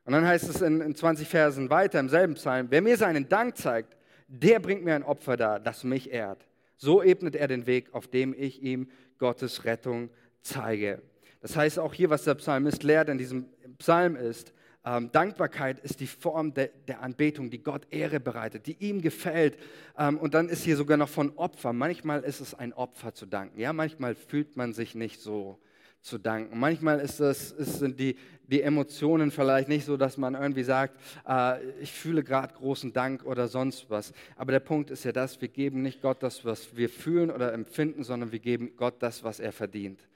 Und dann heißt es in, in 20 Versen weiter im selben Psalm, wer mir seinen Dank zeigt, der bringt mir ein Opfer dar, das mich ehrt. So ebnet er den Weg, auf dem ich ihm Gottes Rettung zeige. Das heißt auch hier, was der Psalmist lehrt in diesem Psalm ist, ähm, Dankbarkeit ist die Form de, der Anbetung, die Gott Ehre bereitet, die ihm gefällt. Ähm, und dann ist hier sogar noch von Opfer. Manchmal ist es ein Opfer zu danken. Ja, manchmal fühlt man sich nicht so zu danken. Manchmal ist das, ist, sind die, die Emotionen vielleicht nicht so, dass man irgendwie sagt, äh, ich fühle gerade großen Dank oder sonst was. Aber der Punkt ist ja das, wir geben nicht Gott das, was wir fühlen oder empfinden, sondern wir geben Gott das, was er verdient.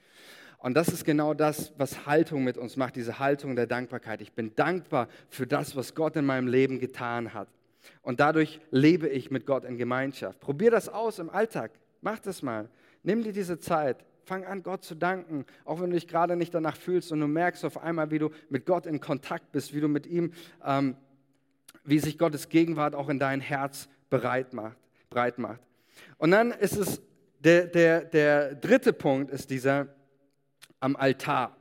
Und das ist genau das, was Haltung mit uns macht, diese Haltung der Dankbarkeit. Ich bin dankbar für das, was Gott in meinem Leben getan hat. Und dadurch lebe ich mit Gott in Gemeinschaft. Probier das aus im Alltag. Mach das mal. Nimm dir diese Zeit. Fang an, Gott zu danken, auch wenn du dich gerade nicht danach fühlst und du merkst auf einmal, wie du mit Gott in Kontakt bist, wie du mit ihm, ähm, wie sich Gottes Gegenwart auch in dein Herz bereit macht, breit macht. Und dann ist es, der, der, der dritte Punkt ist dieser, am Altar.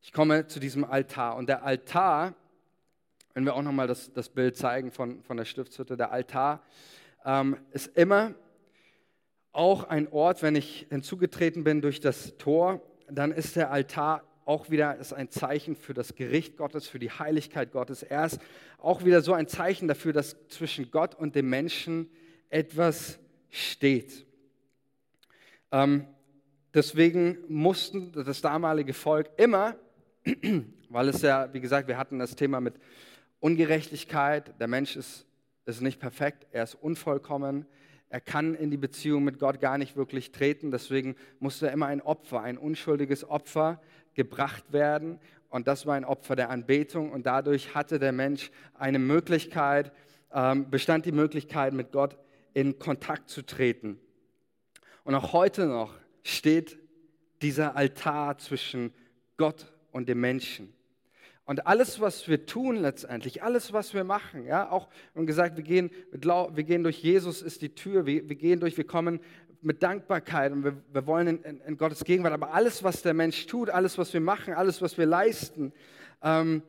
Ich komme zu diesem Altar. Und der Altar, wenn wir auch nochmal das, das Bild zeigen von, von der Stiftshütte, der Altar ähm, ist immer auch ein Ort, wenn ich hinzugetreten bin durch das Tor, dann ist der Altar auch wieder ist ein Zeichen für das Gericht Gottes, für die Heiligkeit Gottes. Er ist auch wieder so ein Zeichen dafür, dass zwischen Gott und dem Menschen etwas steht. Ähm, Deswegen mussten das damalige Volk immer, [clears throat] weil es ja, wie gesagt, wir hatten das Thema mit Ungerechtigkeit, der Mensch ist, ist nicht perfekt, er ist unvollkommen, er kann in die Beziehung mit Gott gar nicht wirklich treten, deswegen musste immer ein Opfer, ein unschuldiges Opfer gebracht werden. Und das war ein Opfer der Anbetung. Und dadurch hatte der Mensch eine Möglichkeit, ähm, bestand die Möglichkeit, mit Gott in Kontakt zu treten. Und auch heute noch steht dieser Altar zwischen Gott und dem Menschen. Und alles, was wir tun letztendlich, alles, was wir machen, ja, auch und gesagt, wir gehen, wir gehen durch Jesus ist die Tür, wir, wir gehen durch, wir kommen mit Dankbarkeit und wir, wir wollen in, in, in, Gottes Gegenwart. Aber alles, was der Mensch tut, alles, was wir machen, alles, was wir leisten, ähm,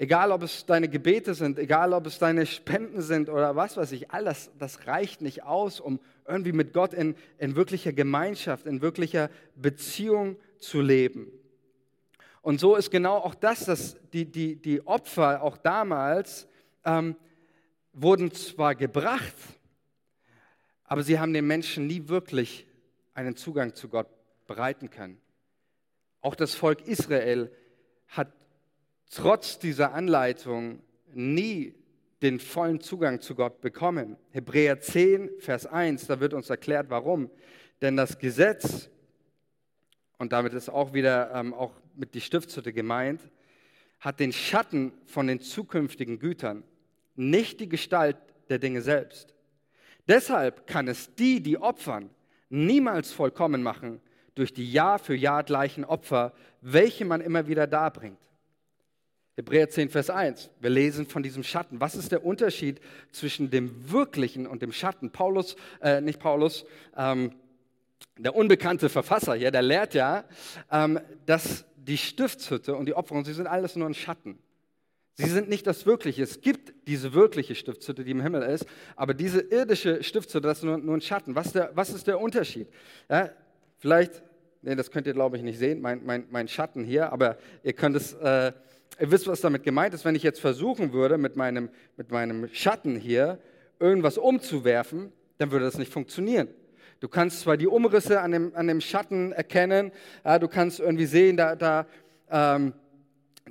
egal ob es deine Gebete sind, egal ob es deine Spenden sind oder was weiß ich, alles, das reicht nicht aus, um irgendwie mit Gott in, in wirklicher Gemeinschaft, in wirklicher Beziehung zu leben. Und so ist genau auch das, dass die, die, die Opfer auch damals ähm, wurden zwar gebracht, aber sie haben den Menschen nie wirklich einen Zugang zu Gott bereiten können. Auch das Volk Israel hat trotz dieser Anleitung nie den vollen Zugang zu Gott bekommen. Hebräer 10, Vers 1, da wird uns erklärt, warum. Denn das Gesetz, und damit ist auch wieder ähm, auch mit die Stiftshütte gemeint, hat den Schatten von den zukünftigen Gütern, nicht die Gestalt der Dinge selbst. Deshalb kann es die, die opfern, niemals vollkommen machen durch die Jahr für Jahr gleichen Opfer, welche man immer wieder darbringt. Hebräer 10, Vers 1. Wir lesen von diesem Schatten. Was ist der Unterschied zwischen dem Wirklichen und dem Schatten? Paulus, äh, nicht Paulus, ähm, der unbekannte Verfasser hier, der lehrt ja, ähm, dass die Stiftshütte und die Opferung, sie sind alles nur ein Schatten. Sie sind nicht das Wirkliche. Es gibt diese wirkliche Stiftshütte, die im Himmel ist, aber diese irdische Stiftshütte, das ist nur, nur ein Schatten. Was, der, was ist der Unterschied? Ja, vielleicht, nee, das könnt ihr glaube ich nicht sehen, mein, mein, mein Schatten hier, aber ihr könnt es... Äh, Ihr wisst, was damit gemeint ist, wenn ich jetzt versuchen würde, mit meinem, mit meinem Schatten hier irgendwas umzuwerfen, dann würde das nicht funktionieren. Du kannst zwar die Umrisse an dem, an dem Schatten erkennen, ja, du kannst irgendwie sehen, da, da ähm,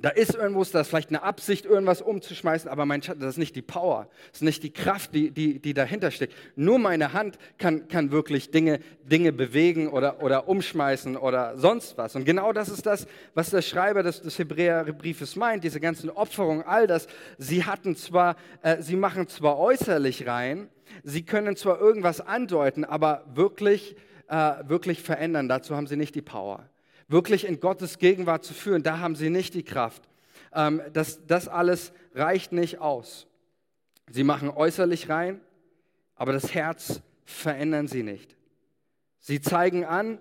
da ist irgendwo, da ist vielleicht eine Absicht, irgendwas umzuschmeißen, aber mein Schatten, das ist nicht die Power, das ist nicht die Kraft, die, die, die dahinter steckt. Nur meine Hand kann, kann wirklich Dinge, Dinge bewegen oder, oder umschmeißen oder sonst was. Und genau das ist das, was der Schreiber des, des Hebräerbriefes meint, diese ganzen Opferungen, all das. Sie hatten zwar, äh, sie machen zwar äußerlich rein, sie können zwar irgendwas andeuten, aber wirklich, äh, wirklich verändern, dazu haben sie nicht die Power wirklich in Gottes Gegenwart zu führen, da haben sie nicht die Kraft. Ähm, das, das alles reicht nicht aus. Sie machen äußerlich rein, aber das Herz verändern sie nicht. Sie zeigen an,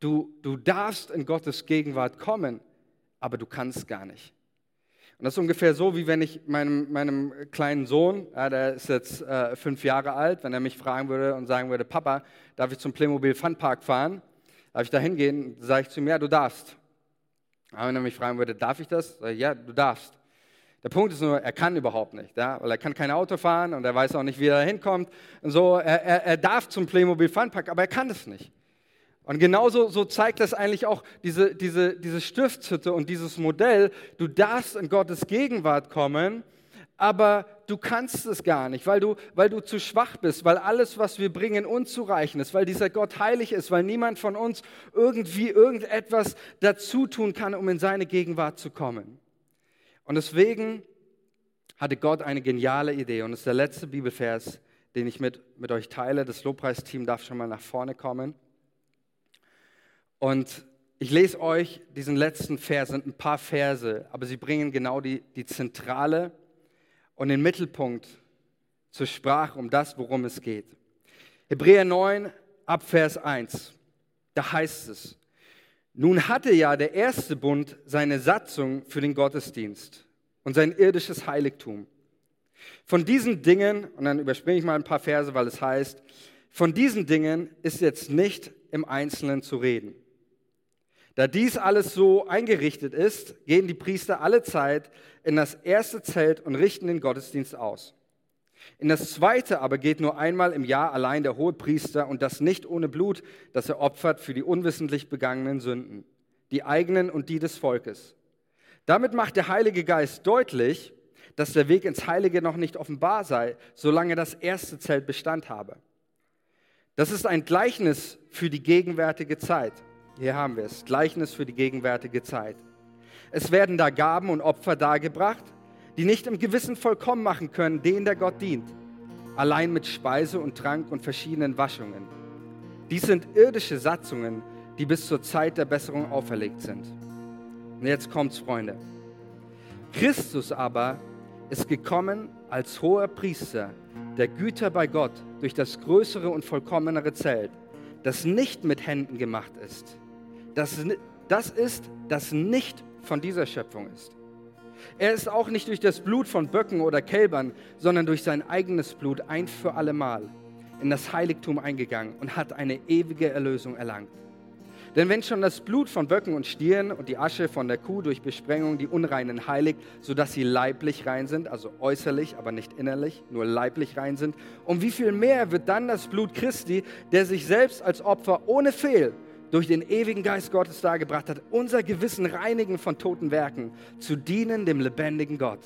du, du darfst in Gottes Gegenwart kommen, aber du kannst gar nicht. Und das ist ungefähr so, wie wenn ich meinem, meinem kleinen Sohn, ja, der ist jetzt äh, fünf Jahre alt, wenn er mich fragen würde und sagen würde, Papa, darf ich zum Playmobil Funpark fahren? Darf ich da hingehen? Sage ich zu ihm, ja, du darfst. Aber wenn er mich fragen würde, darf ich das? Sage ich, ja, du darfst. Der Punkt ist nur, er kann überhaupt nicht, ja? weil er kann kein Auto fahren und er weiß auch nicht, wie er da hinkommt. Und so, er, er, er darf zum Playmobil Funpack, aber er kann es nicht. Und genauso so zeigt das eigentlich auch diese, diese, diese Stiftshütte und dieses Modell. Du darfst in Gottes Gegenwart kommen, aber du kannst es gar nicht, weil du, weil du zu schwach bist, weil alles, was wir bringen, unzureichend ist, weil dieser Gott heilig ist, weil niemand von uns irgendwie irgendetwas dazu tun kann, um in seine Gegenwart zu kommen. Und deswegen hatte Gott eine geniale Idee und das ist der letzte Bibelvers, den ich mit, mit euch teile. Das Lobpreisteam darf schon mal nach vorne kommen. Und ich lese euch diesen letzten Vers, sind ein paar Verse, aber sie bringen genau die, die zentrale und den Mittelpunkt zur Sprache um das, worum es geht. Hebräer 9, Abvers 1, da heißt es, nun hatte ja der erste Bund seine Satzung für den Gottesdienst und sein irdisches Heiligtum. Von diesen Dingen, und dann überspringe ich mal ein paar Verse, weil es heißt, von diesen Dingen ist jetzt nicht im Einzelnen zu reden. Da dies alles so eingerichtet ist, gehen die Priester alle Zeit in das erste Zelt und richten den Gottesdienst aus. In das zweite aber geht nur einmal im Jahr allein der hohe Priester und das nicht ohne Blut, das er opfert für die unwissentlich begangenen Sünden, die eigenen und die des Volkes. Damit macht der Heilige Geist deutlich, dass der Weg ins Heilige noch nicht offenbar sei, solange das erste Zelt Bestand habe. Das ist ein Gleichnis für die gegenwärtige Zeit. Hier haben wir es, Gleichnis für die gegenwärtige Zeit. Es werden da Gaben und Opfer dargebracht, die nicht im Gewissen vollkommen machen können, den der Gott dient, allein mit Speise und Trank und verschiedenen Waschungen. Dies sind irdische Satzungen, die bis zur Zeit der Besserung auferlegt sind. Und jetzt kommt's, Freunde. Christus aber ist gekommen als hoher Priester der Güter bei Gott durch das größere und vollkommenere Zelt, das nicht mit Händen gemacht ist. Das, das ist, das nicht von dieser Schöpfung ist. Er ist auch nicht durch das Blut von Böcken oder Kälbern, sondern durch sein eigenes Blut ein für allemal in das Heiligtum eingegangen und hat eine ewige Erlösung erlangt. Denn wenn schon das Blut von Böcken und Stieren und die Asche von der Kuh durch Besprengung die Unreinen heiligt, sodass sie leiblich rein sind, also äußerlich, aber nicht innerlich, nur leiblich rein sind, um wie viel mehr wird dann das Blut Christi, der sich selbst als Opfer ohne Fehl durch den ewigen Geist Gottes dargebracht hat, unser Gewissen reinigen von toten Werken, zu dienen dem lebendigen Gott.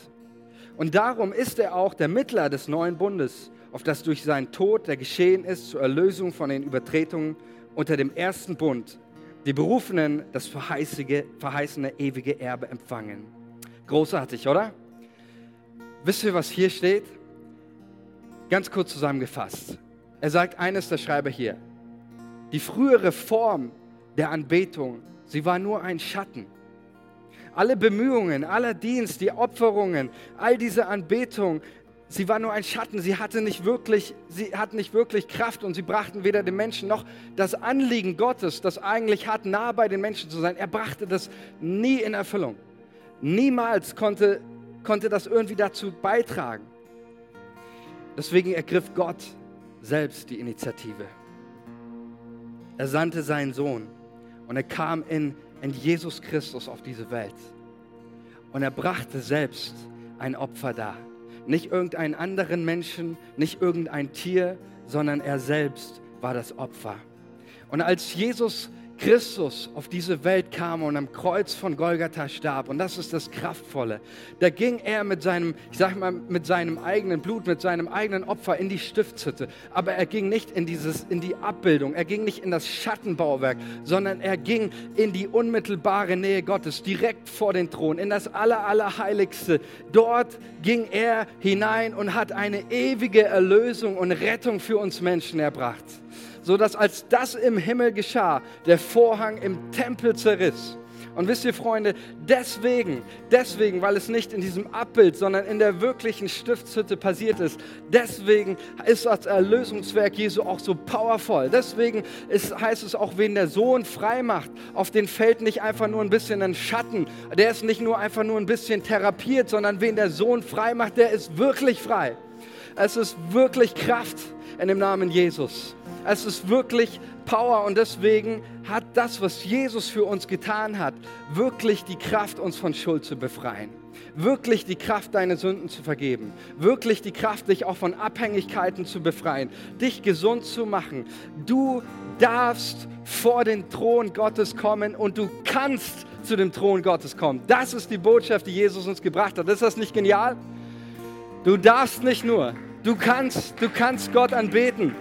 Und darum ist er auch der Mittler des neuen Bundes, auf das durch seinen Tod, der geschehen ist, zur Erlösung von den Übertretungen unter dem ersten Bund, die Berufenen das verheißene ewige Erbe empfangen. Großartig, oder? Wisst ihr, was hier steht? Ganz kurz zusammengefasst. Er sagt eines, der Schreiber hier. Die frühere Form der Anbetung, sie war nur ein Schatten. Alle Bemühungen, aller Dienst, die Opferungen, all diese Anbetung, sie war nur ein Schatten. Sie hatte nicht wirklich, sie hatten nicht wirklich Kraft und sie brachten weder den Menschen noch das Anliegen Gottes, das eigentlich hat, nah bei den Menschen zu sein. Er brachte das nie in Erfüllung. Niemals konnte, konnte das irgendwie dazu beitragen. Deswegen ergriff Gott selbst die Initiative. Er sandte seinen Sohn und er kam in, in Jesus Christus auf diese Welt. Und er brachte selbst ein Opfer dar. Nicht irgendeinen anderen Menschen, nicht irgendein Tier, sondern er selbst war das Opfer. Und als Jesus Christus auf diese Welt kam und am Kreuz von Golgatha starb, und das ist das Kraftvolle, da ging er mit seinem, ich sag mal, mit seinem eigenen Blut, mit seinem eigenen Opfer in die Stiftshütte. Aber er ging nicht in, dieses, in die Abbildung, er ging nicht in das Schattenbauwerk, sondern er ging in die unmittelbare Nähe Gottes, direkt vor den Thron, in das Aller, Allerheiligste. Dort ging er hinein und hat eine ewige Erlösung und Rettung für uns Menschen erbracht so dass als das im Himmel geschah, der Vorhang im Tempel zerriss. Und wisst ihr, Freunde, deswegen, deswegen, weil es nicht in diesem Abbild, sondern in der wirklichen Stiftshütte passiert ist, deswegen ist das Erlösungswerk Jesu auch so powerful. Deswegen ist, heißt es auch, wen der Sohn frei macht, auf den fällt nicht einfach nur ein bisschen ein Schatten, der ist nicht nur einfach nur ein bisschen therapiert, sondern wen der Sohn frei macht, der ist wirklich frei. Es ist wirklich Kraft in dem Namen Jesus. Es ist wirklich Power und deswegen hat das, was Jesus für uns getan hat, wirklich die Kraft, uns von Schuld zu befreien. Wirklich die Kraft, deine Sünden zu vergeben. Wirklich die Kraft, dich auch von Abhängigkeiten zu befreien. Dich gesund zu machen. Du darfst vor den Thron Gottes kommen und du kannst zu dem Thron Gottes kommen. Das ist die Botschaft, die Jesus uns gebracht hat. Ist das nicht genial? Du darfst nicht nur, du kannst, du kannst Gott anbeten.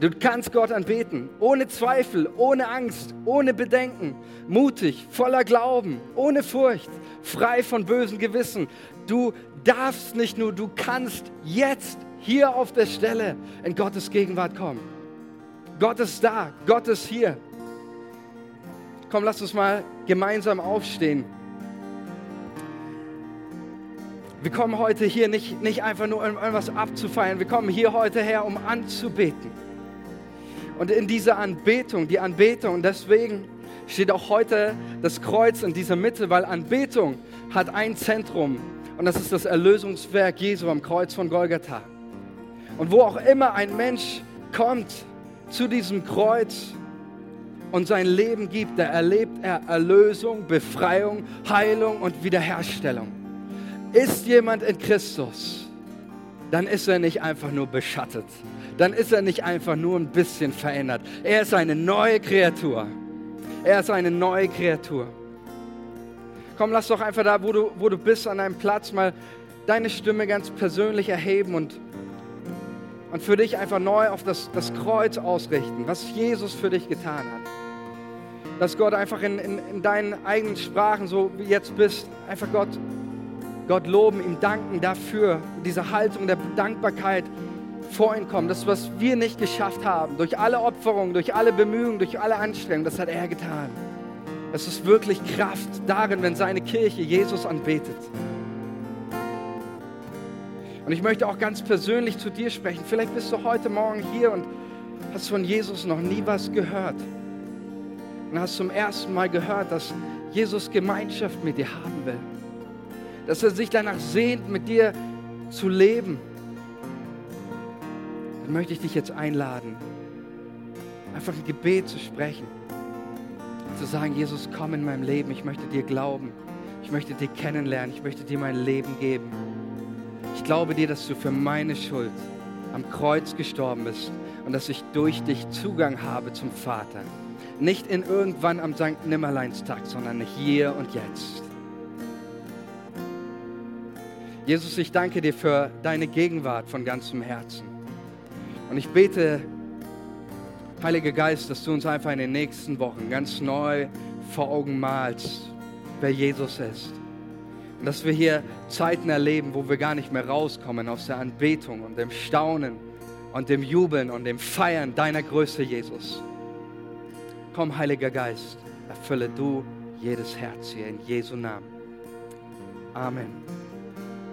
Du kannst Gott anbeten, ohne Zweifel, ohne Angst, ohne Bedenken, mutig, voller Glauben, ohne Furcht, frei von bösen Gewissen. Du darfst nicht nur, du kannst jetzt hier auf der Stelle in Gottes Gegenwart kommen. Gott ist da, Gott ist hier. Komm, lass uns mal gemeinsam aufstehen. Wir kommen heute hier nicht, nicht einfach nur, um etwas abzufeiern. Wir kommen hier heute her, um anzubeten. Und in dieser Anbetung, die Anbetung, deswegen steht auch heute das Kreuz in dieser Mitte, weil Anbetung hat ein Zentrum und das ist das Erlösungswerk Jesu am Kreuz von Golgatha. Und wo auch immer ein Mensch kommt zu diesem Kreuz und sein Leben gibt, da erlebt er Erlösung, Befreiung, Heilung und Wiederherstellung. Ist jemand in Christus, dann ist er nicht einfach nur beschattet, dann ist er nicht einfach nur ein bisschen verändert. Er ist eine neue Kreatur. Er ist eine neue Kreatur. Komm, lass doch einfach da, wo du, wo du bist, an einem Platz mal deine Stimme ganz persönlich erheben und, und für dich einfach neu auf das, das Kreuz ausrichten, was Jesus für dich getan hat. Dass Gott einfach in, in, in deinen eigenen Sprachen, so wie jetzt bist, einfach Gott, Gott loben, ihm danken dafür, diese Haltung der Dankbarkeit, vor ihn kommen. Das, was wir nicht geschafft haben, durch alle Opferungen, durch alle Bemühungen, durch alle Anstrengungen, das hat er getan. Es ist wirklich Kraft darin, wenn seine Kirche Jesus anbetet. Und ich möchte auch ganz persönlich zu dir sprechen. Vielleicht bist du heute Morgen hier und hast von Jesus noch nie was gehört. Und hast zum ersten Mal gehört, dass Jesus Gemeinschaft mit dir haben will. Dass er sich danach sehnt, mit dir zu leben möchte ich dich jetzt einladen, einfach ein Gebet zu sprechen. Zu sagen, Jesus, komm in mein Leben, ich möchte dir glauben. Ich möchte dir kennenlernen, ich möchte dir mein Leben geben. Ich glaube dir, dass du für meine Schuld am Kreuz gestorben bist und dass ich durch dich Zugang habe zum Vater. Nicht in irgendwann am St. Nimmerleinstag, sondern hier und jetzt. Jesus, ich danke dir für deine Gegenwart von ganzem Herzen. Und ich bete, Heiliger Geist, dass du uns einfach in den nächsten Wochen ganz neu vor Augen malst, wer Jesus ist. Und dass wir hier Zeiten erleben, wo wir gar nicht mehr rauskommen aus der Anbetung und dem Staunen und dem Jubeln und dem Feiern deiner Größe, Jesus. Komm, Heiliger Geist, erfülle du jedes Herz hier in Jesu Namen. Amen.